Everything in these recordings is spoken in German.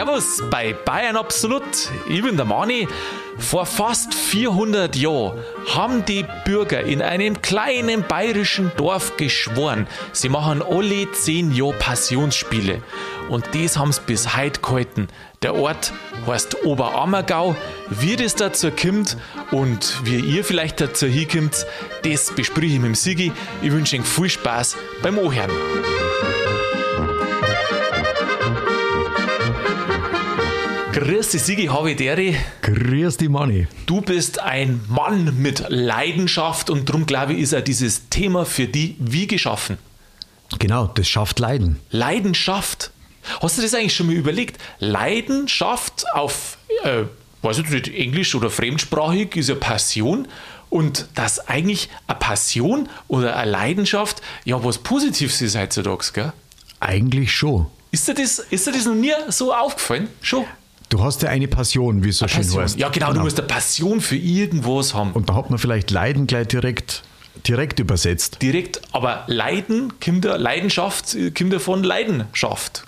Servus bei Bayern Absolut. Ich bin der Mani. Vor fast 400 Jahren haben die Bürger in einem kleinen bayerischen Dorf geschworen, sie machen alle 10 Jahre Passionsspiele. Und das haben sie bis heute gehalten. Der Ort heißt Oberammergau. Wie das dazu kommt und wie ihr vielleicht dazu hinkommt, das bespreche ich mit dem Sigi. Ich wünsche euch viel Spaß beim Ohren. Grüß dich, Sigi Havideri. Grüß dich, Manni. Du bist ein Mann mit Leidenschaft und darum glaube ich, ist er dieses Thema für die wie geschaffen. Genau, das schafft Leiden. Leidenschaft. Hast du das eigentlich schon mal überlegt? Leidenschaft auf, äh, weiß ich nicht, Englisch oder fremdsprachig ist ja Passion. Und dass eigentlich eine Passion oder eine Leidenschaft ja was Positives ist heutzutage, gell? Eigentlich schon. Ist dir das, ist dir das noch nie so aufgefallen? Schon? Du hast ja eine Passion, wie es so schön Passion. heißt. Ja, genau, du musst eine Passion für irgendwas haben. Und da hat man vielleicht Leiden gleich direkt, direkt übersetzt. Direkt, aber Leiden ja, Leidenschaft äh, ja von Leidenschaft.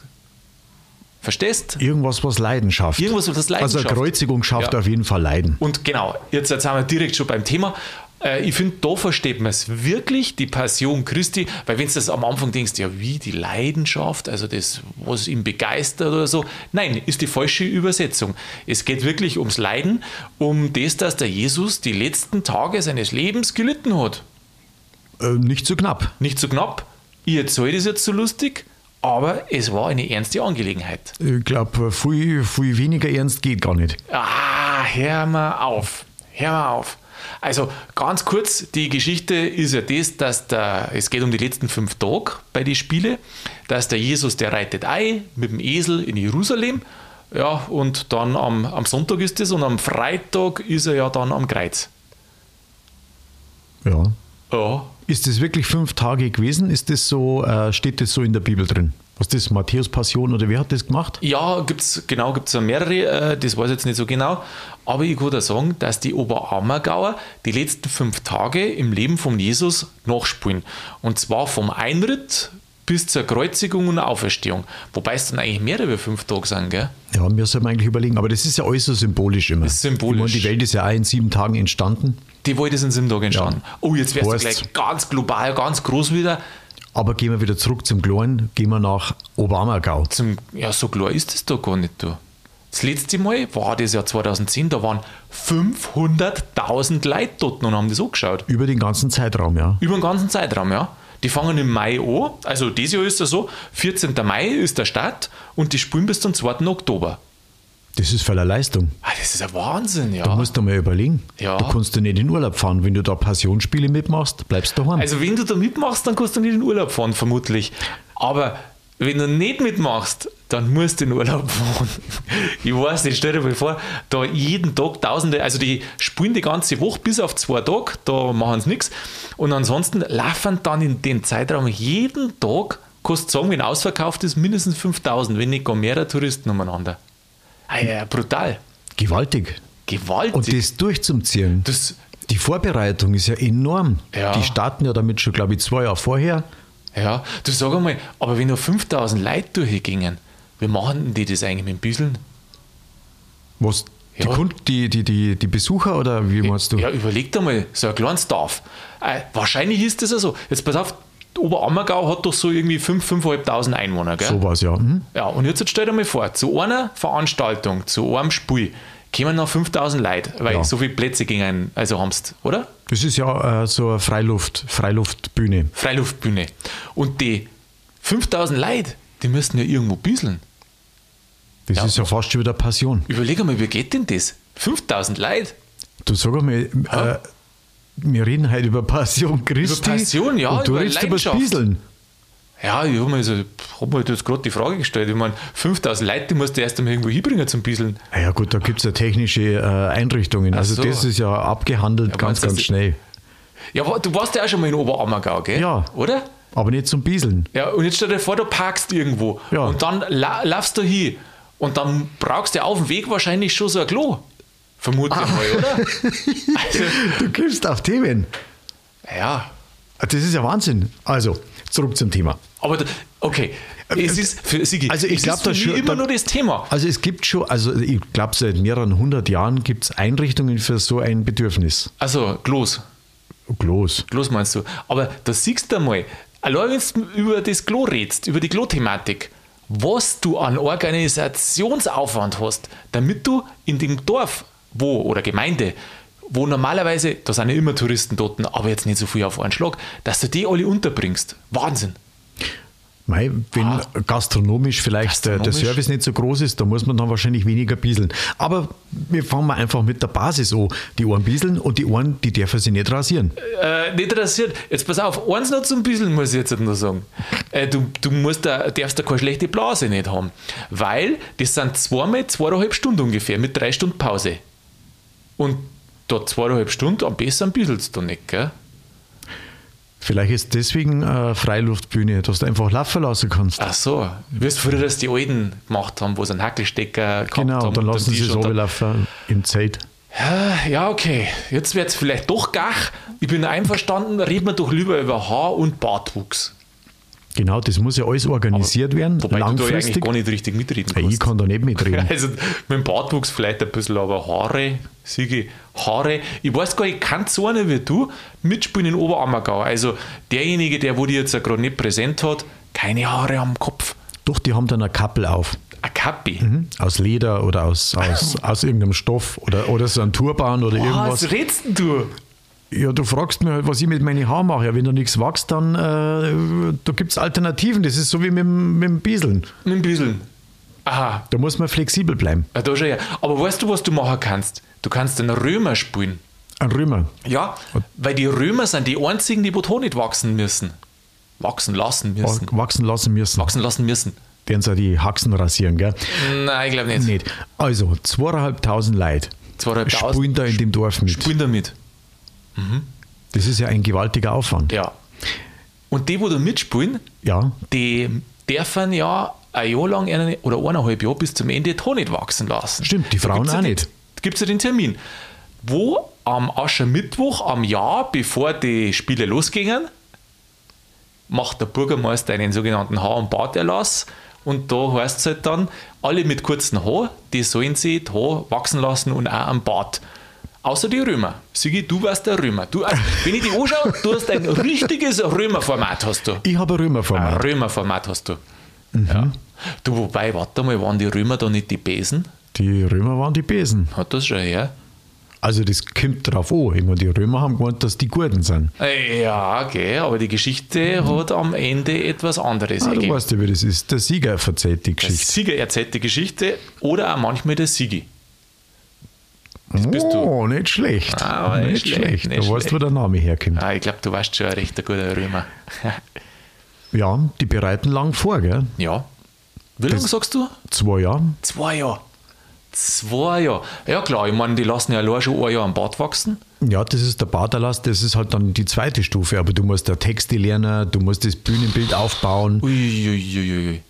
Verstehst? Irgendwas, was Leiden schafft. Irgendwas, was Leiden Also eine. Kreuzigung schafft Ja. auf jeden Fall Leiden. Und genau, jetzt, jetzt sind wir direkt schon beim Thema. Äh, Ich finde, da versteht man es wirklich, die Passion Christi, weil wenn du das am Anfang denkst, ja, wie die Leidenschaft, also das, was ihn begeistert oder so. Nein, ist die falsche Übersetzung. Es geht wirklich ums Leiden, um das, dass der Jesus die letzten Tage seines Lebens gelitten hat. Äh, nicht so knapp. Nicht so knapp, ich erzähle das jetzt so lustig, aber es war eine ernste Angelegenheit. Ich glaube, viel, viel weniger ernst geht gar nicht. Ah, hör mal auf. Hör mal auf. Also ganz kurz, die Geschichte ist ja das, dass der, es geht um die letzten fünf Tage bei den Spielen, dass der Jesus, der reitet ein mit dem Esel in Jerusalem, ja, und dann am, am Sonntag ist es und am Freitag ist er ja dann am Kreuz. Ja. Ja, Ist das wirklich fünf Tage gewesen? Ist das so, äh, steht das so in der Bibel drin? Was ist das, Matthäus Passion oder wer hat das gemacht? Ja, gibt's, genau, gibt es mehrere, äh, das weiß ich jetzt nicht so genau. Aber ich kann da sagen, dass die Oberammergauer die letzten fünf Tage im Leben von Jesus nachspielen. Und zwar vom Einritt bis zur Kreuzigung und Auferstehung. Wobei es dann eigentlich mehr über fünf Tage sind, gell? Ja, mir soll man eigentlich überlegen, aber das ist ja so symbolisch immer. ist symbolisch. Meine, die Welt ist ja auch in sieben Tagen entstanden. Die Wolte sind sieben Tage entstanden. Oh, jetzt wärst du gleich ganz global, ganz groß wieder. Aber gehen wir wieder zurück zum Kleinen, gehen wir nach Oberammergau. Zum, ja, so klar ist das da gar nicht. Du. Das letzte Mal war das Jahr 2010, da waren 500.000 Leute dort und haben das angeschaut. Über den ganzen Zeitraum, ja. Über den ganzen Zeitraum, ja. Die fangen im Mai an, also dieses Jahr ist es so, 14. Mai ist der Start und die spielen bis zum 2. Oktober. Das ist voller Leistung. Ah, das ist ein Wahnsinn, ja. Du musst dir mal überlegen. Ja. Du kannst du nicht in Urlaub fahren. Wenn du da Passionsspiele mitmachst, bleibst du daheim. Also wenn du da mitmachst, dann kannst du nicht in Urlaub fahren, vermutlich. Aber wenn du nicht mitmachst, dann musst du in Urlaub fahren. Ich weiß nicht, stell dir mal vor, da jeden Tag Tausende, also die spielen die ganze Woche bis auf zwei Tage, da machen sie nichts. Und ansonsten laufen dann in den Zeitraum jeden Tag, kannst du sagen, wenn ausverkauft ist, mindestens 5000, wenn nicht gar mehrere Touristen umeinander. Ah, ja, brutal. Gewaltig. Gewaltig. Und das durchzuziehen. das, Die Vorbereitung ist ja enorm. Ja. Die starten ja damit schon, glaube ich, zwei Jahre vorher. Ja, du sag einmal, aber wenn noch 5000 Leute durchgingen, wie machen denn die das eigentlich mit dem Büsseln? Was? Die, Ja. Kund, die, die, die, die Besucher oder wie meinst du? Ja, überleg dir mal, so ein kleines Dorf. Äh, wahrscheinlich ist das ja so. Jetzt pass auf, Oberammergau hat doch so irgendwie 5.000, 5.500 Einwohner, gell? So war es ja. Mhm. Ja, und jetzt stell dir mal vor, zu einer Veranstaltung, zu einem Spiel, kommen noch 5000 Leute, weil Ja. so viele Plätze gingen, also haben's, oder? Das ist ja äh, so eine Freiluft, Freiluftbühne. Freiluftbühne. Und die 5000 Leute, die müssten ja irgendwo büsseln. Das Ja. ist ja fast schon wieder Passion. Überleg einmal, wie geht denn das? 5000 Leute? Du sag einmal, äh, wir reden heute über Passion Christi. Passion, ja, Und du über redest über. Spieseln. Ja, ich habe mir, so, hab mir jetzt gerade die Frage gestellt. Ich meine, 5000 Leute, die musst du erst einmal irgendwo hinbringen zum Bisseln. Ah Ja gut, da gibt es ja technische äh, Einrichtungen. Also so. das ist ja abgehandelt Ja, ganz, ganz schnell. Ja, du warst ja auch schon mal in Oberammergau, gell? Ja. Oder? Aber nicht zum Bieseln. Ja, und jetzt stell dir vor, du parkst irgendwo Ja. und dann la laufst du hin und dann brauchst du auf dem Weg wahrscheinlich schon so ein Klo. Vermutlich Ah. mal, oder? Also, Du kommst auf Themen. ja, Das ist ja Wahnsinn. Also, zurück zum Thema. Aber da- okay, es ist für Sigi, Also ich es glaub, ist für das schon- immer da- nur das Thema. Also es gibt schon, also ich glaube seit mehreren hundert Jahren gibt es Einrichtungen für so ein Bedürfnis. Also, Klos, Klos. Klos meinst du. Aber da siehst du mal, allein wenn du über das Klo redest, über die Klo-Thematik, was du an Organisationsaufwand hast, damit du in dem Dorf, wo, oder Gemeinde, wo normalerweise, da sind ja immer Touristen dort, aber jetzt nicht so viel auf einen Schlag, dass du die alle unterbringst. Wahnsinn. Mei, wenn Ah. gastronomisch vielleicht der- der Gastronomisch. Service nicht so groß ist, da muss man dann wahrscheinlich weniger bieseln. Aber wir fangen mal einfach mit der Basis an. Die einen bieseln und die einen, die dürfen sich nicht rasieren. Äh, nicht rasiert. Jetzt pass auf, eins noch zum bisschen muss ich jetzt noch sagen. Äh, du, du musst da, darfst da keine schlechte Blase nicht haben. Weil das sind zweimal zweieinhalb Stunden ungefähr mit drei Stunden Pause. Und da zweieinhalb Stunden am besten bieselst du nicht, gell? Vielleicht ist deswegen äh, Freiluftbühne, dass du einfach laufen lassen kannst. Ach so, wie es früher das die Alten gemacht haben, wo sie einen Hackelstecker gehabt genau, haben. dann lassen sie es runterlaufen im Zelt. Ja, okay. Jetzt wird es vielleicht doch gach. Ich bin einverstanden, reden wir doch lieber über Haar- und Bartwuchs. Genau, das muss ja alles organisiert werden, Wobei du da eigentlich langfristig. gar nicht richtig mitreden Ja, ich kannst. kann da nicht mitreden. Also mit dem Bartwuchs vielleicht ein bisschen, aber Haare, Sigi, Haare. Ich weiß gar nicht, kann so einer wie du mitspielen in Oberammergau. Also derjenige, der wo die jetzt gerade nicht präsent hat, keine Haare am Kopf. Doch, die haben dann eine Kappel auf. Ein Kappi. Mhm. Aus Leder oder aus, aus, aus irgendeinem Stoff oder, oder so ein Turban oder irgendwas. Was redst denn du? Ja, du fragst mir halt, was ich mit meinen Haaren mache. Ja, wenn da nichts wächst, dann äh, da gibt es Alternativen. Das ist so wie mit, dem- mit dem Bieseln. Mit dem Bisseln. Aha, Da muss man flexibel bleiben. ja, da schon ja. Aber weißt du, was du machen kannst? Du kannst den Römer spielen. Ein Römer. Ja, weil die Römer sind die einzigen, die wo da nicht wachsen müssen. Wachsen lassen müssen. Wachsen lassen müssen. Wachsen lassen müssen. Werden sie die Haxen rasieren, gell? Nein, ich glaube nicht. Nicht. Also, zweieinhalbtausend Leute Zweieinhalbtausend. spielen da in dem Dorf mit. Spielen damit. Das ist ja ein gewaltiger Aufwand. Ja. Und die, wo da mitspielen, Ja, die dürfen ja ein Jahr lang oder eineinhalb Jahre bis zum Ende da nicht wachsen lassen. Stimmt, die Frauen ja auch nicht. Gibt es ja den Termin, wo am Aschermittwoch am Jahr, bevor die Spiele losgingen, macht der Bürgermeister einen sogenannten Haar- und Barterlass und da heißt es halt dann, alle mit kurzen Haar, die sollen sich die Haar wachsen lassen und auch am Bart. Außer die Römer. Sigi, du warst der Römer. Du, wenn ich dich anschaue, du hast ein richtiges Römerformat, hast du. ich habe ein Ein Römerformat. Römerformat hast du. Ja. Du, wobei, warte mal, waren die Römer da nicht die Besen? Die Römer waren die Besen. Hat das schon her? Also, das kommt drauf an. Ich meine, die Römer haben gemeint, dass die Guten sind. Ja, okay, aber die Geschichte hat am Ende etwas anderes Ah, du weißt ja, wie das ist. Der Sieger verzeiht die Der Geschichte. Sieger erzählt die Geschichte oder auch manchmal der Sigi. bist du. oh, nicht schlecht. Ah, nicht schlecht. schlecht, nicht du weißt, schlecht. wo der Name herkommt. Ah, ich glaube, du warst schon ein recht guter Römer. Ja, die bereiten lang vor, gell? ja. Wie lange sagst du? Zwei Jahre. Zwei Jahre. Zwei Jahre. Ja klar, ich meine, die lassen ja allein schon ein Jahr am Bart wachsen. Ja, das ist der Barterlass, das ist halt dann die zweite Stufe. Aber du musst der Texte lernen, du musst das Bühnenbild aufbauen. Uiuiuiui.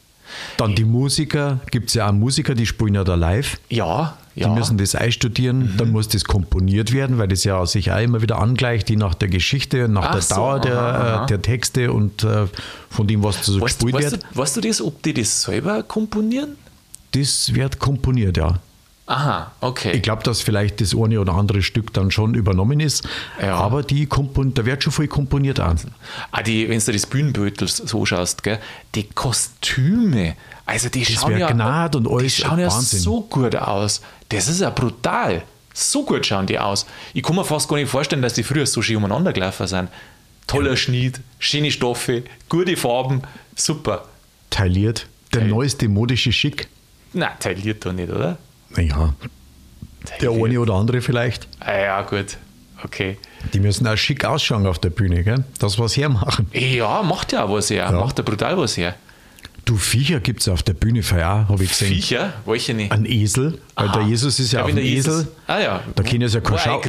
Dann die Musiker, gibt es ja auch Musiker, die spielen ja da live. Ja, ja. Mhm. müssen das einstudieren, dann muss das komponiert werden, weil das ja sich auch immer wieder angleicht, je nach der Geschichte, nach Ach der so, Dauer der, aha, aha. äh, der Texte und äh, von dem, was so Weißt, gespielt weißt, wird. du, weißt du das, ob die das selber komponieren? Das wird komponiert, ja. Aha, okay. Ich glaube, dass vielleicht das eine oder andere Stück dann schon übernommen ist, Ja. aber die kompon da wird schon viel komponiert an. Ah, die, wenn du das Bühnenbild so schaust, gell, die Kostüme, also die schauen wird ja, genäht und die alles, schauen ja Wahnsinn. so gut aus. Das ist ja brutal. So gut schauen die aus. Ich kann mir fast gar nicht vorstellen, dass die früher so schön umeinander gelaufen sind. Toller Schnitt, schöne Stoffe, gute Farben, super. Tailliert. Der Tail- neueste modische Schick. Na, tailliert doch nicht, oder? Naja, der Tailliert. eine oder andere vielleicht. Ah, ja, gut. Okay. Die müssen auch schick ausschauen auf der Bühne, gell? Das, was hermachen. Ja, macht ja auch was her. Macht ja brutal was her. Du, Viecher gibt es auf der Bühne für auch, habe ich gesehen. Viecher, welche nicht? Ein Esel, weil Aha. der Jesus ist ja, Ja, der Jesus- Esel. Ah ja. Da können ja kein, Schau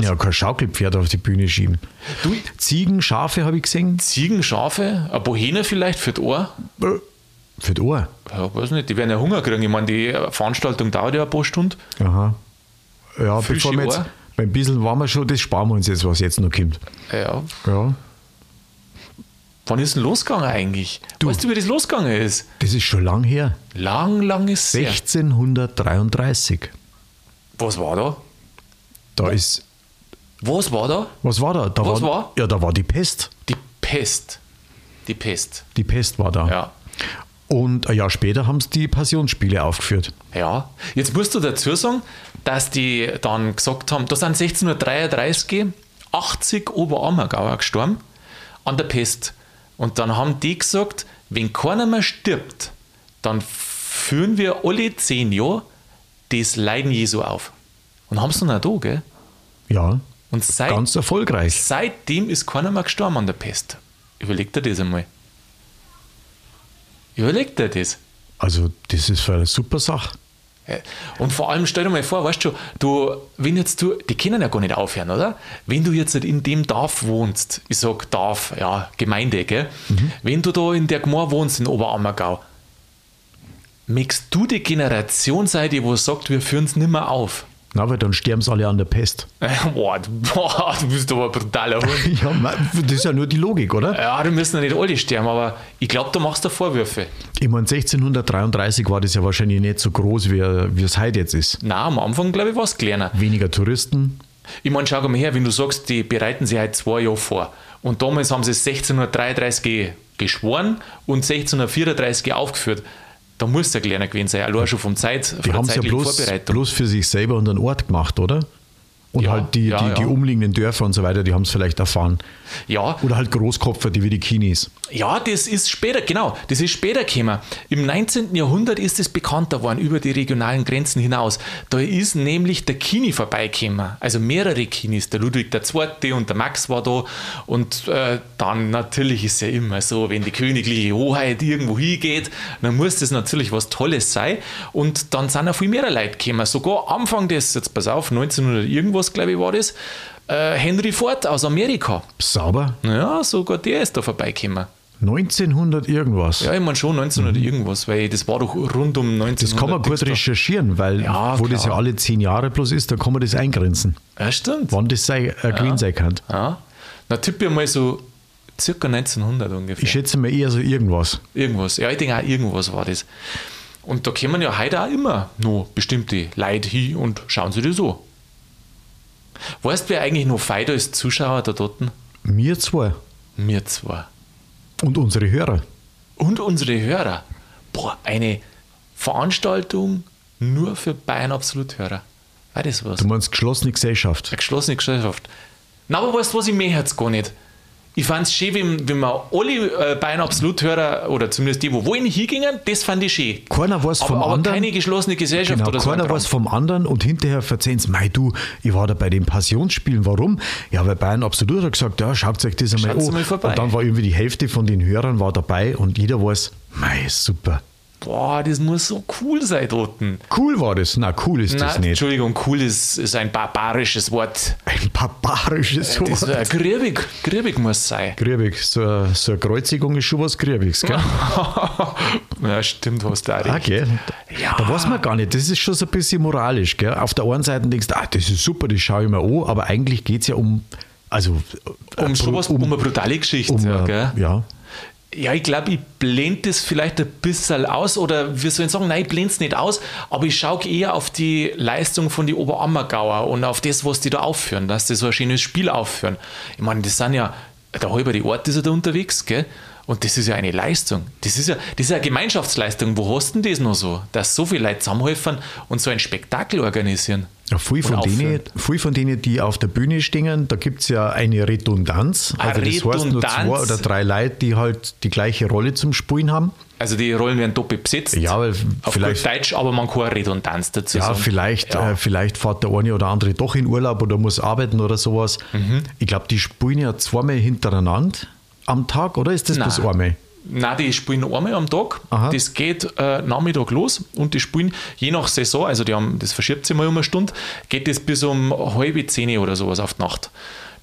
ja kein Schaukelpferd auf die Bühne schieben. Du- Ziegen, Schafe habe ich gesehen. Ziegen, Schafe, ein Bohene vielleicht für die Ohr. Für die Ohr. Ja, weiß nicht, die werden ja Hunger kriegen. Ich meine, die Veranstaltung dauert ja ein paar Stunden. Aha. Ja, Frische bevor wir jetzt, beim Bissel waren wir schon, das sparen wir uns jetzt, was jetzt noch kommt. Ja, Ja. Wann ist denn losgegangen eigentlich? Du. Weißt du, wie das losgegangen ist? Das ist schon lang her. Lang, lang ist es her. 1633. Was war da? Da ist. Was war da? Was war da? da Was war, war? Ja, da war die Pest. Die Pest. Die Pest. Die Pest war da. Ja. Und ein Jahr später haben sie die Passionsspiele aufgeführt. Ja. Jetzt musst du dazu sagen, dass die dann gesagt haben, da sind 1633 80 Oberammergauer gestorben an der Pest. Und dann haben die gesagt, wenn keiner mehr stirbt, dann führen wir alle zehn Jahre das Leiden Jesu auf. Und haben es dann auch da, gell? Ja. Und seit, Ganz erfolgreich. seitdem ist keiner mehr gestorben an der Pest. Überleg dir das einmal. Überleg dir das. Also, das ist für eine super Sache. Ja. Und vor allem stell dir mal vor, weißt du, du, wenn jetzt du, die können ja gar nicht aufhören, oder? Wenn du jetzt in dem Dorf wohnst, ich sag Dorf, ja, Gemeinde, gell? Wenn du da in der Gemeinde wohnst, in Oberammergau, möchtest du die Generation sein, die wo sagt, wir führen es nicht mehr auf? Na, weil dann sterben sie alle an der Pest. Boah, du, boah, du bist aber ein brutaler Hund. Ja, das ist ja nur die Logik, oder? Ja, die müssen ja nicht alle sterben, aber ich glaube, du machst da Vorwürfe. Ich meine, 1633 war das ja wahrscheinlich nicht so groß, wie, wie es heute jetzt ist. Na, am Anfang, glaube ich, war es kleiner. Weniger Touristen. Ich meine, schau mal her, wenn du sagst, die bereiten sich halt zwei Jahre vor. Und damals haben sie es 1633 geschworen und 1634 aufgeführt. Da muss ja kleiner gewesen sein, allein schon vom Zeit, von Die der haben es ja bloß, Vorbereitung. bloß für sich selber und einen Ort gemacht, oder? Und Ja, halt die, ja, die, ja. die umliegenden Dörfer und so weiter, die haben es vielleicht erfahren. Ja, Oder halt Großkopfer, die wie die Kinis. Ja, das ist später, genau, das ist später gekommen. Im 19. Jahrhundert ist es bekannter worden über die regionalen Grenzen hinaus. Da ist nämlich der Kini vorbeigekommen, also mehrere Kinis. Der Ludwig II. und der Max war da. Und äh, dann natürlich ist es ja immer so, wenn die königliche Hoheit irgendwo hingeht, dann muss das natürlich was Tolles sein. Und dann sind auch viel mehr Leute gekommen. Sogar Anfang des, jetzt pass auf, 1900 irgendwas, glaube ich, war das, äh, Henry Ford aus Amerika. Sauber. Ja, sogar der ist da vorbeigekommen. 1900 irgendwas. Ja, ich meine schon 1900 irgendwas, weil das war doch rund um 1900. Mhm. das kann man gut recherchieren, weil Ja, wo das ja klar. alle zehn Jahre plus ist, da kann man das eingrenzen. Ja, stimmt. Wann das sei, äh, gewesen sein kann. Ja. Na, tippe ich mal so circa 1900 ungefähr. Ich schätze mal eher so irgendwas. irgendwas. Ja, ich denke auch, irgendwas war das. Und da kommen ja heute auch immer noch bestimmte Leute hin und schauen sich das an. Weißt du, wer eigentlich noch feider als Zuschauer da dort? Wir zwei Wir zwei. Und unsere Hörer. Und unsere Hörer. Boah, eine Veranstaltung nur für Bayern Absolut-Hörer. War das was? Du meinst geschlossene Gesellschaft. Eine geschlossene Gesellschaft. Na, aber weißt du was, ich möchte jetzt gar nicht. Ich fand es schön, wenn, wenn wir alle äh, Bayern Absolut-Hörer, oder zumindest die, wo wollen, hingingen, das fand ich schön. Keiner weiß vom aber, anderen. keine geschlossene Gesellschaft Genau, oder so. ein keiner weiß vom anderen und hinterher verzeihen sie, mei du, ich war da bei den Passionsspielen, warum? Ja, weil Bayern absolut hat gesagt, ja, schaut euch das einmal Schaut's an. mal vorbei. Und dann war irgendwie die Hälfte von den Hörern war dabei und jeder weiß, mei, super. Boah, das muss so cool sein dort. Cool war das. Na, cool ist Na, das nicht. Entschuldigung, cool ist, ist ein barbarisches Wort. Ein barbarisches Das ist, äh, Wort. griebig, griebig muss sein. Griebig, so, eine- so eine Kreuzigung ist schon was Griebiges, gell? ja, stimmt, hast du auch Ah, recht. gell? Ja. Da weiß man gar nicht, das ist schon so ein bisschen moralisch. Gell? Auf der einen Seite denkst du, ah, das ist super, das schaue ich mir an, aber eigentlich geht es ja um, also Um sowas, um, eine brutale Geschichte. um, ja, äh, gell? ja. Ja, ich glaube, ich blende das vielleicht ein bisschen aus oder wir sollen sagen, nein, ich blende es nicht aus, aber ich schaue eher auf die Leistung von die Oberammergauer und auf das, was die da aufführen, dass die so ein schönes Spiel aufführen. Ich meine, das sind ja, der halbe die Ort ist ja da unterwegs, gell? Und das ist ja eine Leistung. Das ist ja, das ist ja eine Gemeinschaftsleistung. Wo hast du denn das noch so? Dass so viele Leute zusammenhelfen und so ein Spektakel organisieren. Ja, viel, von denen, viel von denen, die auf der Bühne stehen, da gibt es ja eine Redundanz. Eine Also das heißt nur Redundanz. zwei oder drei Leute, die halt die gleiche Rolle zum Spielen haben. Also die Rollen werden doppelt besetzt. Ja, weil auf vielleicht- gut Deutsch, aber man kann eine Redundanz dazu Ja, sagen. vielleicht, Ja. Äh, vielleicht fährt der eine oder andere doch in Urlaub oder muss arbeiten oder sowas. Mhm. Ich glaube, die spielen ja zweimal hintereinander am Tag, oder ist das Nein. bloß einmal? Nein, die spielen einmal am Tag. Aha. Das geht äh, Nachmittag los und die spielen je nach Saison, also die haben, das verschiebt sich mal um eine Stunde, geht das bis um halbe zehn oder sowas auf die Nacht.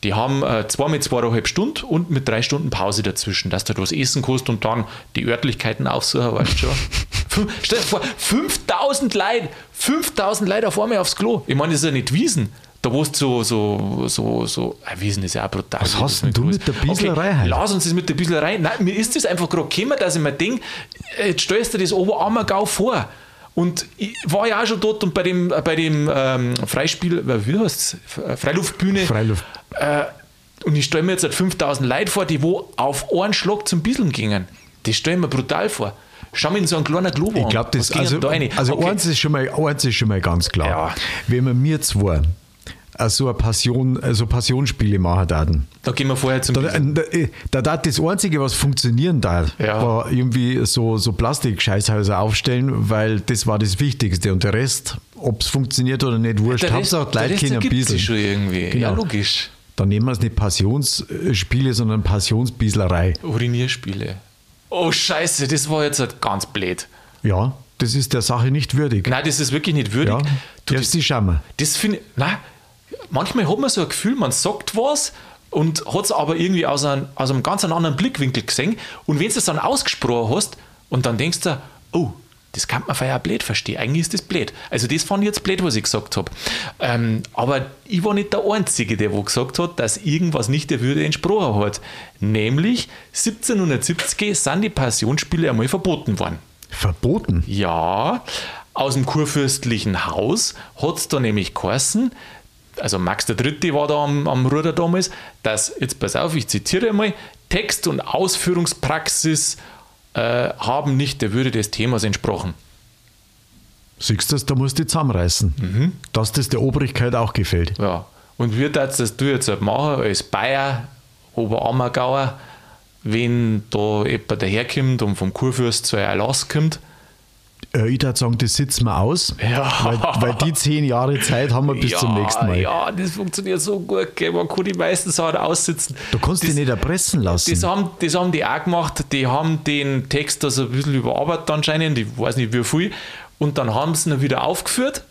Die haben äh, zwei mit zweieinhalb Stunden und mit drei Stunden Pause dazwischen, dass du was essen kannst und dann die Örtlichkeiten aufsuchen, weißt du schon. Stell dir vor, 5000 Leute, 5000 Leute auf einmal aufs Klo. Ich meine, das ist ja nicht Wiesen. Da wo du so, so, so, so, ah, wie ist denn das ja auch brutal. Was hast denn du mit der Bieselerei okay? Lass uns das mit der Bieselerei. Nein, mir ist das einfach gerade gekommen, dass ich mir denke, jetzt stellst du das Oberammergau vor. Und ich war ja auch schon dort und bei dem, bei dem ähm, Freispiel, äh, wie heißt es? Freiluftbühne. Freiluft. Äh, und ich stelle mir jetzt halt 5000 Leute vor, die wo auf einen Schlag zum Bieseln gingen. Das stelle ich mir brutal vor. Schau mir in so einen kleinen Globo Ich glaube, das also, da rein? also okay. eins, ist schon mal, eins ist schon mal ganz klar. Ja. Wenn wir mir zwei äh, so eine Passion, äh, so Passionsspiele machen würden, Da gehen wir vorher zum da, Bieseln. äh, da, da das Einzige, was funktionieren da, Ja. war irgendwie so, so Plastik-Scheißhäuser aufstellen, weil das war das Wichtigste. Und der Rest, ob es funktioniert oder nicht, wurscht. Der Rest, Hauptsache, der Rest bieseln. sich schon irgendwie. Ja, Genau. logisch. Dann nehmen wir es nicht Passionsspiele, sondern Passionsbieslerei. Urinierspiele. Oh, Scheiße, das war jetzt halt ganz blöd. Ja, das ist der Sache nicht würdig. Nein, das ist wirklich nicht würdig. ja, Du, darfst die schauen. Das finde ich, nein, manchmal hat man so ein Gefühl, man sagt was und hat es aber irgendwie aus einem, aus einem ganz anderen Blickwinkel gesehen. Und wenn du es dann ausgesprochen hast und dann denkst du, oh, das kann man vorher auch blöd verstehen. Eigentlich ist das blöd. Also, das fand ich jetzt blöd, was ich gesagt habe. Ähm, aber ich war nicht der Einzige, der wo gesagt hat, dass irgendwas nicht der Würde entsprochen hat. Nämlich 1770 sind die Passionsspiele einmal verboten worden. Verboten. Ja, aus dem kurfürstlichen Haus hat es da nämlich geheißen, also Max III. war da am, am Ruder damals, dass, jetzt pass auf, ich zitiere einmal, Text und Ausführungspraxis äh, haben nicht der Würde des Themas entsprochen. Siehst du das, da musst du zusammenreißen. Mhm. Dass das der Obrigkeit auch gefällt. Ja. Und wie darfst das du jetzt halt machen als Bayer, Oberammergauer, wenn da jemand daherkommt und vom Kurfürst zu Erlass kommt? Äh, ich würde sagen, das sitzen wir aus, Ja. weil, weil die zehn Jahre Zeit haben wir bis ja, zum nächsten Mal. Ja, das funktioniert so gut, gell? man kann die meisten Sachen aussitzen. Du kannst das, dich nicht erpressen lassen. das haben, das haben die auch gemacht, die haben den Text also ein bisschen überarbeitet anscheinend, ich weiß nicht wie viel, und dann haben sie ihn wieder aufgeführt,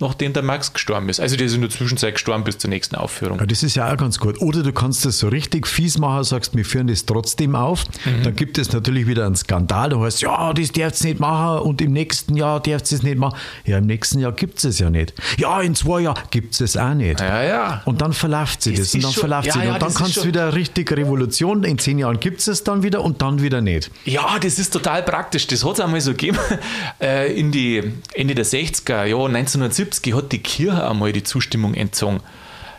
nachdem der Max gestorben ist. Also der ist in der Zwischenzeit gestorben bis zur nächsten Aufführung. Ja, das ist ja auch ganz gut. Oder du kannst das so richtig fies machen, sagst, wir führen das trotzdem auf. Mhm. Dann gibt es natürlich wieder einen Skandal. Da heißt ja, das darfst du nicht machen und im nächsten Jahr darfst du es nicht machen. Ja, im nächsten Jahr gibt es es ja nicht. Ja, in zwei Jahren gibt es es auch nicht. Ja, ja. Und dann verläuft sie Das das, und dann schon- verläuft ja, sie ja, und dann kannst du wieder richtig Revolution. In zehn Jahren gibt es es dann wieder und dann wieder nicht. Ja, das ist total praktisch. Das hat es einmal so gegeben. Äh, in die Ende der 60er, ja, 1970 hat die Kirche einmal die Zustimmung entzogen.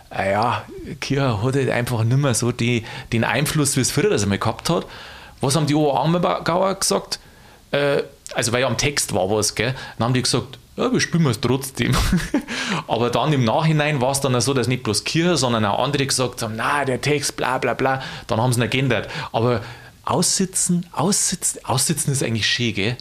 Ah ja, Kirche hat halt einfach nicht mehr so die, den Einfluss, wie es früher das einmal gehabt hat. Was haben die Oberammergauer gesagt? Äh, also, weil ja am Text war was, gell? Dann haben die gesagt, ja, wir spielen es trotzdem. Aber dann im Nachhinein war es dann so, dass nicht bloß Kirche, sondern auch andere gesagt haben, na, der Text, bla bla bla. Dann haben sie ihn geändert. Aber aussitzen, aussitzen, aussitzen ist eigentlich schön, gell?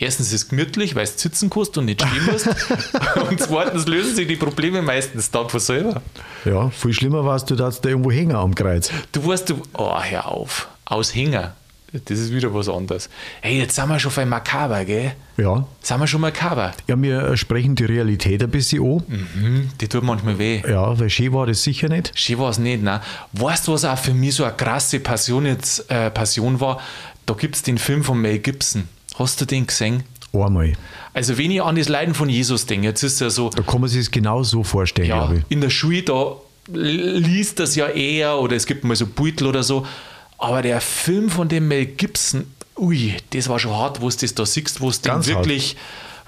Erstens ist es gemütlich, weil es sitzen kannst und nicht stehen musst. und zweitens lösen sich die Probleme meistens dann von selber. Ja, viel schlimmer war es, du darfst da irgendwo hängen am Kreuz. Du weißt, du, oh, hör auf, Aushänger. Das ist wieder was anderes. Hey, jetzt sind wir schon bei makaber, gell? Ja. Sind wir schon makaber? Ja, wir äh, sprechen die Realität ein bisschen an. Mhm, die tut manchmal weh. Ja, weil schön war das sicher nicht. Schön war es nicht, ne? Weißt du, was auch für mich so eine krasse Passion, jetzt, äh, Passion war? Da gibt es den Film von Mel Gibson. Hast du den gesehen? Einmal. Also, wenn ich an das Leiden von Jesus denke, jetzt ist ja so, Da kann man sich es genau so vorstellen, ja, glaube ich. in der Schule, da liest das ja eher oder es gibt mal so Beutel oder so. Aber der Film von dem Mel Gibson, ui, das war schon hart, wo du das da siehst, wo es den wirklich,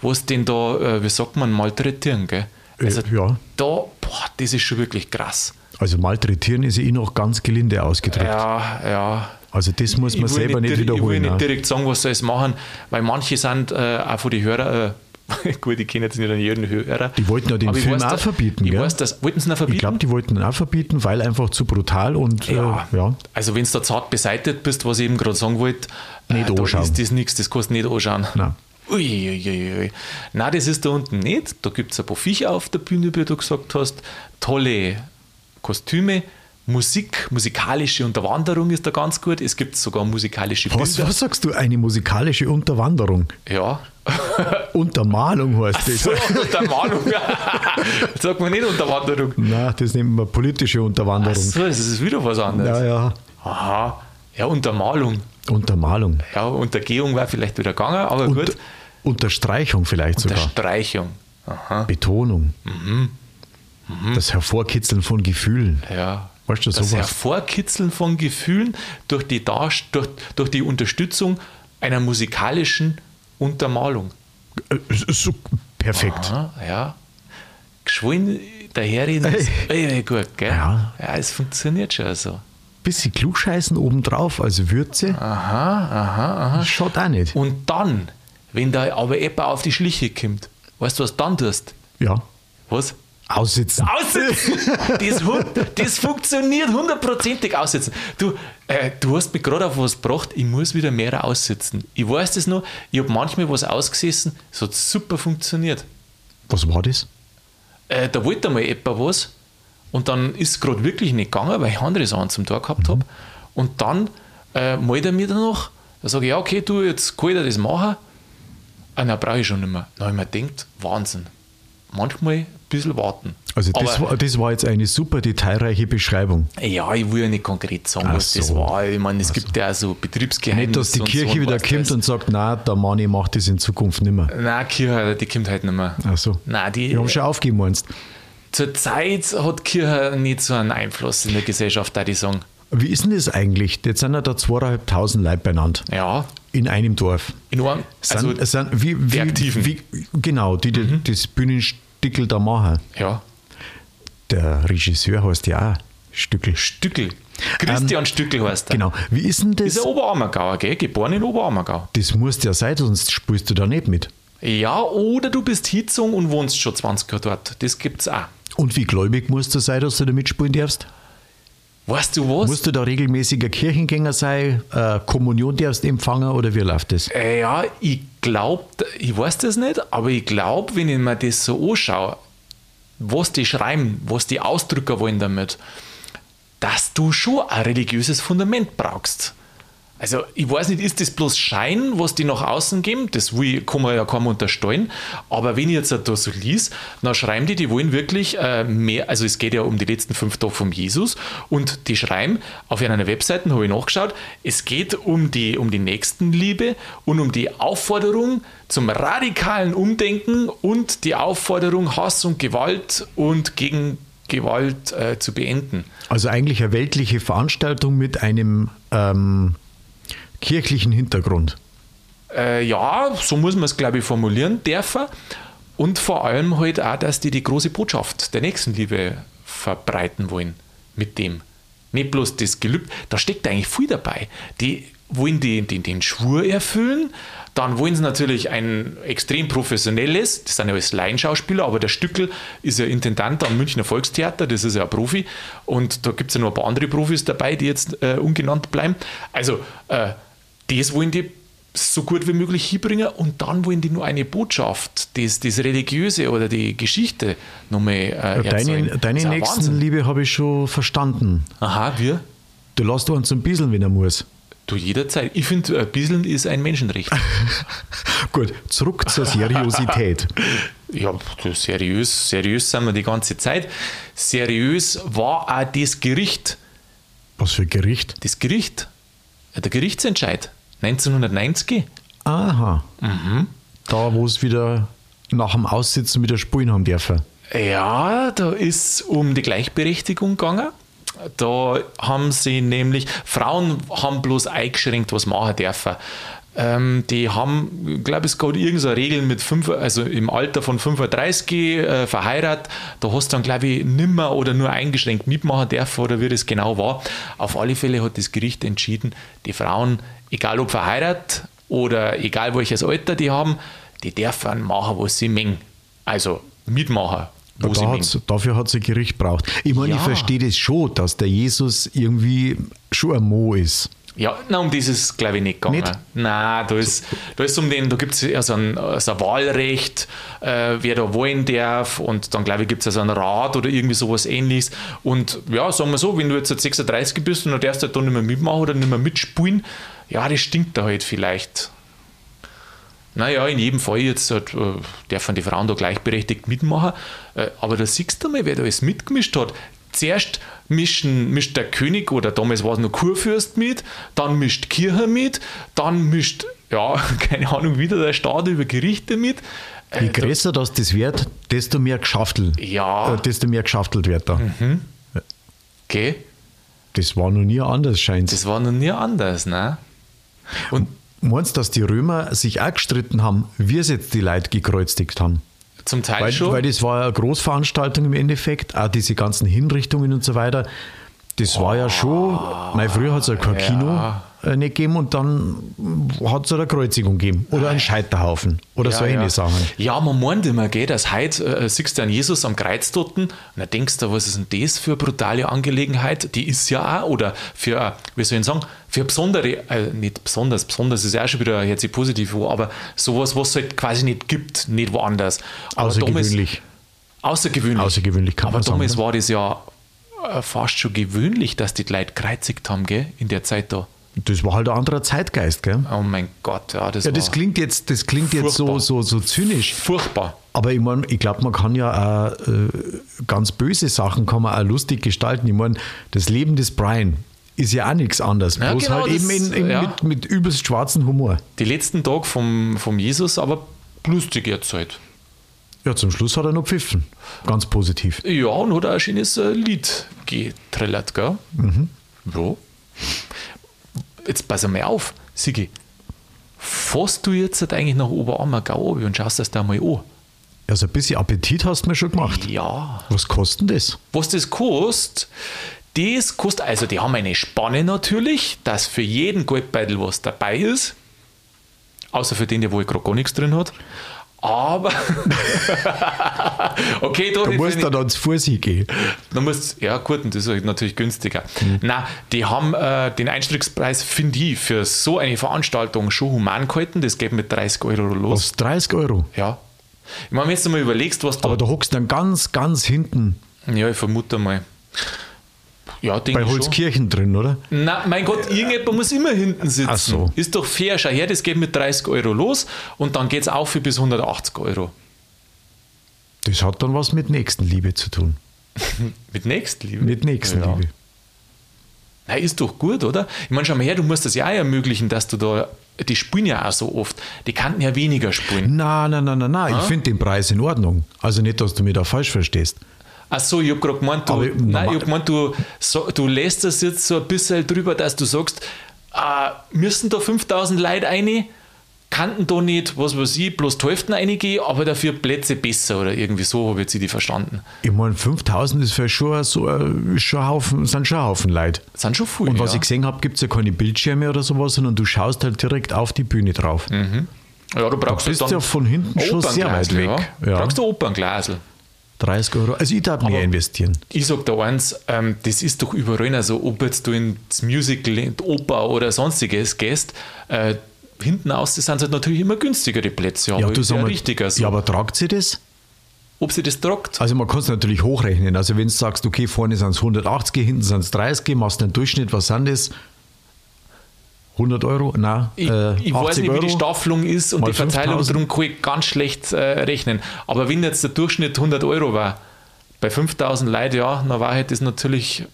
wo es den da, äh, wie sagt man, malträtieren, gell? Also, Äh, ja. da, boah, das ist schon wirklich krass. Also malträtieren ist eh noch ganz gelinde ausgedrückt. Ja, ja. Also das muss man selber nicht, dir- Ich will wiederholen. nicht direkt sagen, was soll es machen, weil manche sind äh, auch von den Hörern, äh, gut, ich kenne jetzt nicht an jeden Hörer. Die wollten ja den Film weiß, auch da- verbieten, Ich gell? weiß das. Wollten sie ihn verbieten? ich glaube, die wollten ihn auch verbieten, weil einfach zu brutal und Ja, Äh, ja. also wenn du da zart beseitigt bist, was ich eben gerade sagen wollte, Nicht da anschauen. ist das nichts, das kannst du nicht anschauen. Nein. Uiuiui. Nein, das ist da unten nicht. Da gibt es ein paar Viecher auf der Bühne, wie du gesagt hast. Tolle Kostüme. Musik, musikalische Unterwanderung ist da ganz gut. Es gibt sogar musikalische Was, Bilder. was sagst du? Eine musikalische Unterwanderung. Ja. Untermalung heißt das. So, Untermalung. Sagt man nicht Unterwanderung. Nein, das nennt man politische Unterwanderung. So, das ist wieder was anderes. Ja, ja. Aha. Ja, Untermalung. Untermalung. Ja, Untergehung wäre vielleicht wieder gegangen, aber Unter, gut. Unterstreichung vielleicht sogar. Unterstreichung. Aha. Betonung. Das Hervorkitzeln von Gefühlen. Ja. Weißt du, das. Hervorkitzeln von Gefühlen durch die, Darst durch, durch die Unterstützung einer musikalischen Untermalung. Äh, So perfekt. Aha, ja. Geschwollen daherreden ist äh, gut, gell? Ja. ja, es funktioniert schon so. Bisschen klugscheißen obendrauf als Würze. Aha, aha, aha. Schaut auch nicht. Und dann, wenn da aber jemand auf die Schliche kommt, weißt du, was dann tust? Ja. Was? Aussitzen. Aussitzen! Das, das funktioniert hundertprozentig aussitzen. Du, äh, du hast mich gerade auf was gebracht, ich muss wieder mehr aussitzen. Ich weiß das noch, ich habe manchmal was ausgesessen, es hat super funktioniert. Was war das? Äh, da wollte mal jemand was und dann ist es gerade wirklich nicht gegangen, weil ich andere Sachen zum Tag gehabt habe. Und dann äh, meldet er mir dann noch, da sage ich, ja, okay, du, jetzt kann ich das machen. Ah, nein, brauche ich schon nicht mehr. Dann habe ich mir gedacht, Wahnsinn. Manchmal bisschen warten. Also das, war, das war jetzt eine super detailreiche Beschreibung. Ja, ich will ja nicht konkret sagen, Ach was das so. war. Ich meine, es gibt ja auch so Betriebsgeheimnisse. Nicht, dass die Kirche so, wieder kommt das- und sagt, na, der Manni macht das in Zukunft nicht mehr. Nein, die Kirche, die kommt halt nicht mehr. Ach so. Nein, die, Wir haben schon aufgegeben, meinst zur Zeit hat die Kirche nicht so einen Einfluss in der Gesellschaft, da ich sagen. Wie ist denn das eigentlich? Jetzt sind ja da zweieinhalbtausend Leute beieinander. Ja, In einem Dorf. in einem, Sind, also, sind, wie, wie, die. Mhm. Wie, genau, die, die das Bühnenstickel da machen. ja, Der Regisseur heißt ja auch Stückel. Stückel. Christian Stückel heißt er. Genau. Wie ist denn das? Ist ein Oberammergauer, gell? Geboren in Oberammergau. Das muss ja sein, sonst spielst du da nicht mit. Ja, oder du bist Hitzung und wohnst schon 20 Jahre dort. Das gibt's auch. Und wie gläubig musst du sein, dass du da mitspielen darfst? Weißt du was? Musst du da regelmäßiger Kirchengänger sein, äh, Kommunion darfst empfangen oder wie läuft das? Äh, Ja, ich glaube, ich weiß das nicht, aber ich glaube, wenn ich mir das so anschaue, was die schreiben, was die Ausdrücker wollen damit, dass du schon ein religiöses Fundament brauchst. Also, ich weiß nicht, ist das bloß Schein, was die nach außen geben? Das will, kann man ja kaum unterstellen. Aber wenn ich jetzt da so lies, dann schreiben die, die wollen wirklich äh, mehr, also es geht ja um die letzten fünf Tage von Jesus und die schreiben auf einer Webseite, habe ich nachgeschaut, es geht um die, um die Nächstenliebe und um die Aufforderung zum radikalen Umdenken und die Aufforderung, Hass und Gewalt und gegen Gewalt äh, zu beenden. Also eigentlich eine weltliche Veranstaltung mit einem ähm, kirchlichen Hintergrund. Äh, ja, so muss man es, glaube ich, formulieren dürfen. Und vor allem halt auch, dass die die große Botschaft der Nächstenliebe verbreiten wollen mit dem. Nicht bloß das Gelübde, da steckt eigentlich viel dabei. Die wollen die, den, den Schwur erfüllen, dann wollen sie natürlich ein extrem professionelles, das sind ja alles Laienschauspieler, aber der Stückel ist ja Intendant am Münchner Volkstheater, das ist ja ein Profi und da gibt es ja noch ein paar andere Profis dabei, die jetzt äh, ungenannt bleiben. Also, äh, das wollen die so gut wie möglich hinbringen und dann wollen die nur eine Botschaft, das, das Religiöse oder die Geschichte nochmal äh, erzählen. Deine, deine ein. Nächstenliebe habe ich schon verstanden. Aha, wir? Du lässt uns zum Bieseln, wenn er muss. Du jederzeit. Ich finde, ein bisschen ist ein Menschenrecht. Gut, zurück zur Seriosität. ja, seriös, seriös sind wir die ganze Zeit. Seriös war auch das Gericht. Was für Gericht? Das Gericht, äh, der Gerichtsentscheid 1990. Aha. Mhm. Da, wo es wieder nach dem Aussitzen wieder spulen haben dürfen. Ja, da ist um die Gleichberechtigung gegangen. Da haben sie nämlich, Frauen haben bloß eingeschränkt, was machen dürfen. Ähm, die haben, glaube ich, es gab irgendeine Regel mit fünf, also im Alter von 35 äh, verheiratet. Da hast du dann, glaube ich, nimmer oder nur eingeschränkt mitmachen dürfen oder wie das genau war. Auf alle Fälle hat das Gericht entschieden, die Frauen, egal ob verheiratet oder egal welches Alter die haben, die dürfen machen, was sie mengen. Also mitmachen, sie Da dafür hat ein Gericht braucht. Ich meine, ich Ja. verstehe das schon, dass der Jesus irgendwie schon ein Mo ist. Ja, na, um das ist glaube ich nicht gegangen. Nicht? Nein, da ist, da ist um den, da gibt es ja so ein, so ein Wahlrecht, äh, wer da wollen darf und dann glaube ich gibt es ja so einen Rat oder irgendwie sowas ähnliches. Und ja, sagen wir so, wenn du jetzt 36 bist und du darfst halt da nicht mehr mitmachen oder nicht mehr mitspielen, ja, das stinkt da halt vielleicht. Naja, in jedem Fall jetzt halt, äh, dürfen die Frauen da gleichberechtigt mitmachen. Äh, aber da siehst du mal, wer da alles mitgemischt hat. Zuerst mischen, mischt der König oder damals war es nur Kurfürst mit, dann mischt Kirche mit, dann mischt, ja, keine Ahnung, wieder der Staat über Gerichte mit. Je größer das das wird, desto mehr geschaftelt, Ja. äh, desto mehr geschaftelt wird da. Okay, Das war noch nie anders, scheint das war noch nie anders, ne? Und Meinst du, dass die Römer sich auch gestritten haben, wie sie jetzt die Leute gekreuzigt haben? Zum Teil Weil, schon. weil das war ja eine Großveranstaltung im Endeffekt, auch diese ganzen Hinrichtungen und so weiter. Das war ja schon, nein, früher hat es ja kein Kino äh, nicht gegeben und dann hat es eine Kreuzigung gegeben oder einen Scheiterhaufen oder solche ja. Sachen. Ja, man meint immer, gell, dass heute äh, siehst du einen Jesus am Kreuz dort und dann denkst du, was ist denn das für eine brutale Angelegenheit? Die ist ja auch, oder für, äh, wie soll ich sagen, für besondere, äh, nicht besonders, besonders ist ja auch schon wieder jetzt positiv an, aber sowas, was es halt quasi nicht gibt, nicht woanders. Aber damals- Außergewöhnlich. Außergewöhnlich. Außergewöhnlich kann Aber man sagen. damals ne? war das ja äh, fast schon gewöhnlich, dass die Leute kreuzigt haben, gell, in der Zeit da. Das war halt ein anderer Zeitgeist, gell? Oh mein Gott, ja, das Ja, das klingt jetzt, das klingt jetzt so, Furchtbar. so, so zynisch. furchtbar. Aber ich meine, ich glaube, man kann ja auch, äh, ganz böse Sachen kann man auch lustig gestalten. Ich meine, das Leben des Brian ist ja auch nichts anderes. Ja, bloß genau, halt eben das- in, in, ja. mit, mit übelst schwarzen Humor. Die letzten Tage vom, vom Jesus, aber lustig jetzt halt. Ja, zum Schluss hat er noch pfiffen. Ganz positiv. Ja, und hat auch ein schönes äh, Lied getrillert, gell? Ja. Jetzt pass mal auf, Sigi. Fährst du jetzt eigentlich nach Oberammergau und schaust das da mal an? Also ein bisschen Appetit hast du mir schon gemacht. Ja. Was kostet das? Was das kostet, das kostet, also die haben eine Spanne natürlich, dass für jeden Goldbeutel was dabei ist. Außer für den, der wohl gerade gar nichts drin hat. Aber. okay, Du musst dann ans Vorsicht gehen. Du musst, ja gut, und das ist halt natürlich günstiger. Na, die haben äh, den Einstiegspreis, finde ich, für so eine Veranstaltung schon human gehalten. Das geht mit 30 Euro los. Was, 30 Euro? Ja. Ich meine, wenn du mal überlegst, was da. Aber da hockst du dann ganz, ganz hinten ja, ich vermute mal. Ja, denke bei ich schon. Holzkirchen drin, oder? Na, mein Gott, irgendjemand muss immer hinten sitzen. Ach so. Ist doch fair. Schau her, das geht mit 30 Euro los und dann geht es auf für bis 180 Euro. Das hat dann was mit Nächstenliebe zu tun. Mit Nächstenliebe. Mit Nächstenliebe. Na, ist doch gut, oder? Ich meine, schau mal her, du musst das ja auch ermöglichen, dass du da. Die spielen ja auch so oft. Die kannten ja weniger spielen. Nein, nein, nein, nein, nein. Ich finde den Preis in Ordnung. Also nicht, dass du mich da falsch verstehst. Ach so, ich habe gerade gemeint, du, Aber nein, ich hab gemeint du, so, du lässt das jetzt so ein bisschen drüber, dass du sagst, äh, müssen da 5000 Leute rein, kannten da nicht, was weiß ich, bloß die Hälfte reingehen, aber dafür Plätze besser oder irgendwie so, habe ich die verstanden. Ich meine, 5000 ist für schon so, äh, ist schon ein Haufen, sind schon ein Haufen Leute. Sind schon viele. Und was ja. ich gesehen habe, gibt es ja keine Bildschirme oder sowas, sondern du schaust halt direkt auf die Bühne drauf. ja, du brauchst bist dann ja von hinten schon sehr weit weg. Ja. Ja. Brauchst du Opernglasel. 30 Euro. Also ich darf mehr investieren. Ich sag da eins, ähm, das ist doch überall also ob jetzt du ins Musical, in die Oper oder sonstiges gehst, äh, hinten aus, das sind halt natürlich immer günstigere Plätze, aber du ist ja mal, richtiger so. ja, aber tragt sie das? Ob sie das tragt? Also man kann es natürlich hochrechnen. Also wenn du sagst, okay, vorne sind es 180, hinten sind es 30, machst einen Durchschnitt, was sind das? 100 Euro? Nein, Ich, äh, ich 80 weiß nicht, wie die Euro? Staffelung ist und die Verteilung, 5000. darum kann ich ganz schlecht äh, rechnen. Aber wenn jetzt der Durchschnitt 100 Euro war, bei 5000 Leuten, ja, dann war halt das natürlich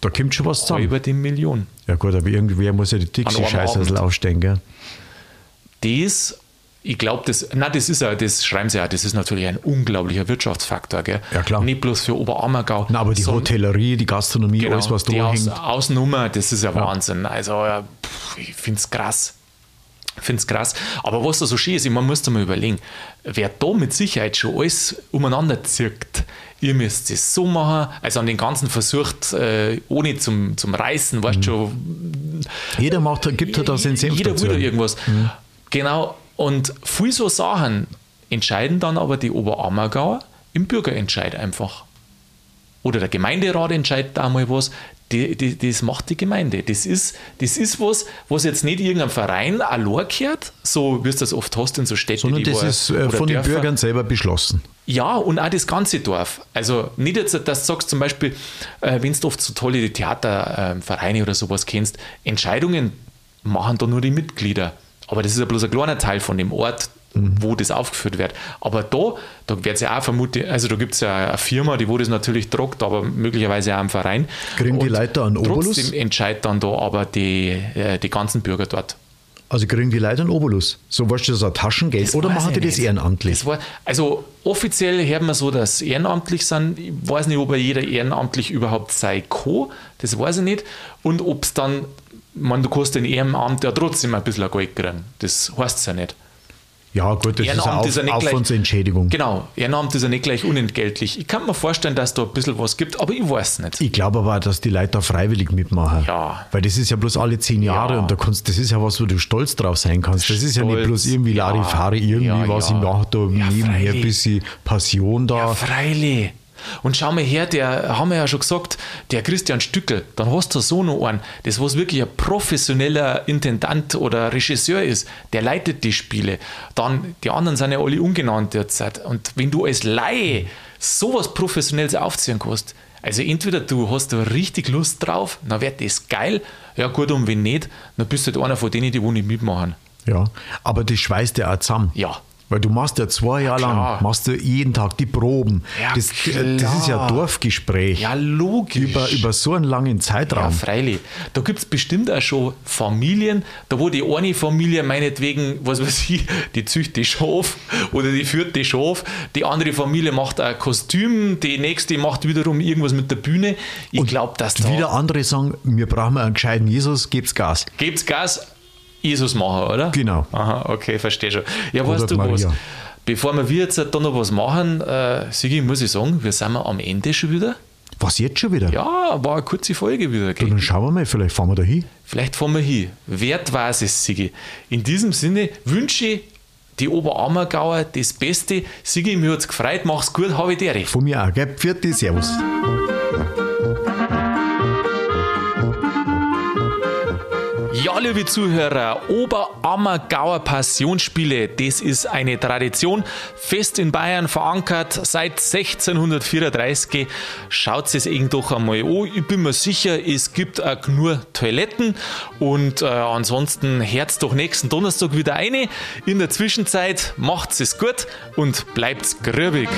Da kommt schon was zusammen. über die Million. Ja gut, aber irgendwer muss ja die Dixie-Scheiße aufstehen, gell? Das, ich glaube, das, na, das ist ja, das schreiben sie ja, das ist natürlich ein unglaublicher Wirtschaftsfaktor, gell? Ja, klar. Nicht bloß für Oberammergau. Na, aber die sondern- Hotellerie, die Gastronomie, Genau, alles, was die da Aus, hängt. Außennummer, das ist ja, Wahnsinn. Also, ja, pff, ich finde es krass. Ich finde es krass. Aber was da so schön ist, man muss da mal überlegen, wer da mit Sicherheit schon alles umeinander zirkt, ihr müsst es so machen, also an den ganzen versucht, äh, ohne zum, zum Reißen, Mhm. weißt du schon, Jeder macht, gibt halt da seinen Senf jeder dazu. will da irgendwas. Genau. Und viel so Sachen entscheiden dann aber die Oberammergauer im Bürgerentscheid einfach. Oder der Gemeinderat entscheidet da mal was. Die, die, das macht die Gemeinde. Das ist, das ist was, was jetzt nicht irgendeinem Verein allein gehört, so wie es das oft hast in so Städten. Sondern das wo- ist äh, von den Dörfer. Bürgern selber beschlossen. Ja, und auch das ganze Dorf. Also nicht jetzt, dass du sagst zum Beispiel, äh, wenn du oft so tolle Theatervereine oder sowas kennst, Entscheidungen machen da nur die Mitglieder. Aber das ist ja bloß ein kleiner Teil von dem Ort, wo das aufgeführt wird. Aber da, da wird es ja auch vermutlich, also da gibt es ja eine Firma, die wo das natürlich druckt, aber möglicherweise auch einen Verein. Kriegen die Und Leute einen Obolus? Trotzdem entscheidet dann da aber die, äh, die ganzen Bürger dort. Also kriegen die Leute einen Obolus. So was das ein Taschengeld Das oder machen die das ehrenamtlich? Das war, also offiziell hört man so, dass ehrenamtlich sind. Ich weiß nicht, ob jeder ehrenamtlich überhaupt sei kann. Das weiß ich nicht. Und ob es dann, man, du kannst den Ehrenamt ja trotzdem ein bisschen Geld kriegen. Das heißt es ja nicht. ja, gut, das ist Ehrenamt eine Auf, ist ja nicht gleich- Aufwandsentschädigung. Genau, Ehrenamt ist ja nicht gleich unentgeltlich. Ich kann mir vorstellen, dass da ein bisschen was gibt, aber ich weiß nicht. Ich glaube aber, dass die Leute da freiwillig mitmachen. Ja. Weil das ist ja bloß alle zehn Jahre Ja. und da kannst, das ist ja was, wo du stolz drauf sein kannst. Das ist ja nicht Stolz, bloß irgendwie ja. Larifari, irgendwie Ja, was, ja. ich mache da Ja, nebenher ein bisschen Passion da. Ja, freilich. Und schau mal her, der, haben wir ja schon gesagt, der Christian Stückel, dann hast du so noch einen, das was wirklich ein professioneller Intendant oder Regisseur ist, der leitet die Spiele. Dann, die anderen sind ja alle ungenannt derzeit. Und wenn du als Laie sowas Professionelles aufziehen kannst, also entweder du hast da richtig Lust drauf, dann wird das geil, ja gut, und wenn nicht, dann bist du halt einer von denen, die wo nicht mitmachen. Ja, aber das schweißt ja auch zusammen. Ja. Weil du machst ja zwei Jahre klar. lang, machst du jeden Tag die Proben. Ja, das, das ist ja. Dorfgespräch. Ja, logisch. über, über so einen langen Ja, Zeitraum. freilich. Da gibt es bestimmt auch schon Familien, da wo die eine Familie meinetwegen, was weiß ich, die züchtet die Schaf oder die führt die Schaf, die andere Familie macht ein Kostüm, die nächste macht wiederum irgendwas mit der Bühne. Ich glaube, dass da Wieder andere sagen, wir brauchen einen gescheiten Jesus, gebt's Gas. gibt's Gas, Jesus machen, oder? Genau. Aha, okay, verstehe schon. Ja, Oder weißt du was? Maria. Bevor wir jetzt da noch was machen, äh, Sigi, muss ich sagen, wir sind am Ende schon wieder. Was jetzt schon wieder? Ja, war eine kurze Folge wieder. gell? Dann schauen wir mal, vielleicht fahren wir da hin. Vielleicht fahren wir hin. Wert weiß es, Sigi. In diesem Sinne wünsche ich die Oberammergauer das Beste. Sigi, mir hat es gefreut. Mach's gut, habe ich dir recht. Von mir auch, gell? Vierte, Servus. Ja, liebe Zuhörer, Oberammergauer Passionsspiele, das ist eine Tradition, fest in Bayern verankert seit 1634. Schaut es eben doch einmal an. Ich bin mir sicher, es gibt auch nur Toiletten und äh, ansonsten herz doch nächsten Donnerstag wieder eine. In der Zwischenzeit macht's es gut und bleibt's grübig.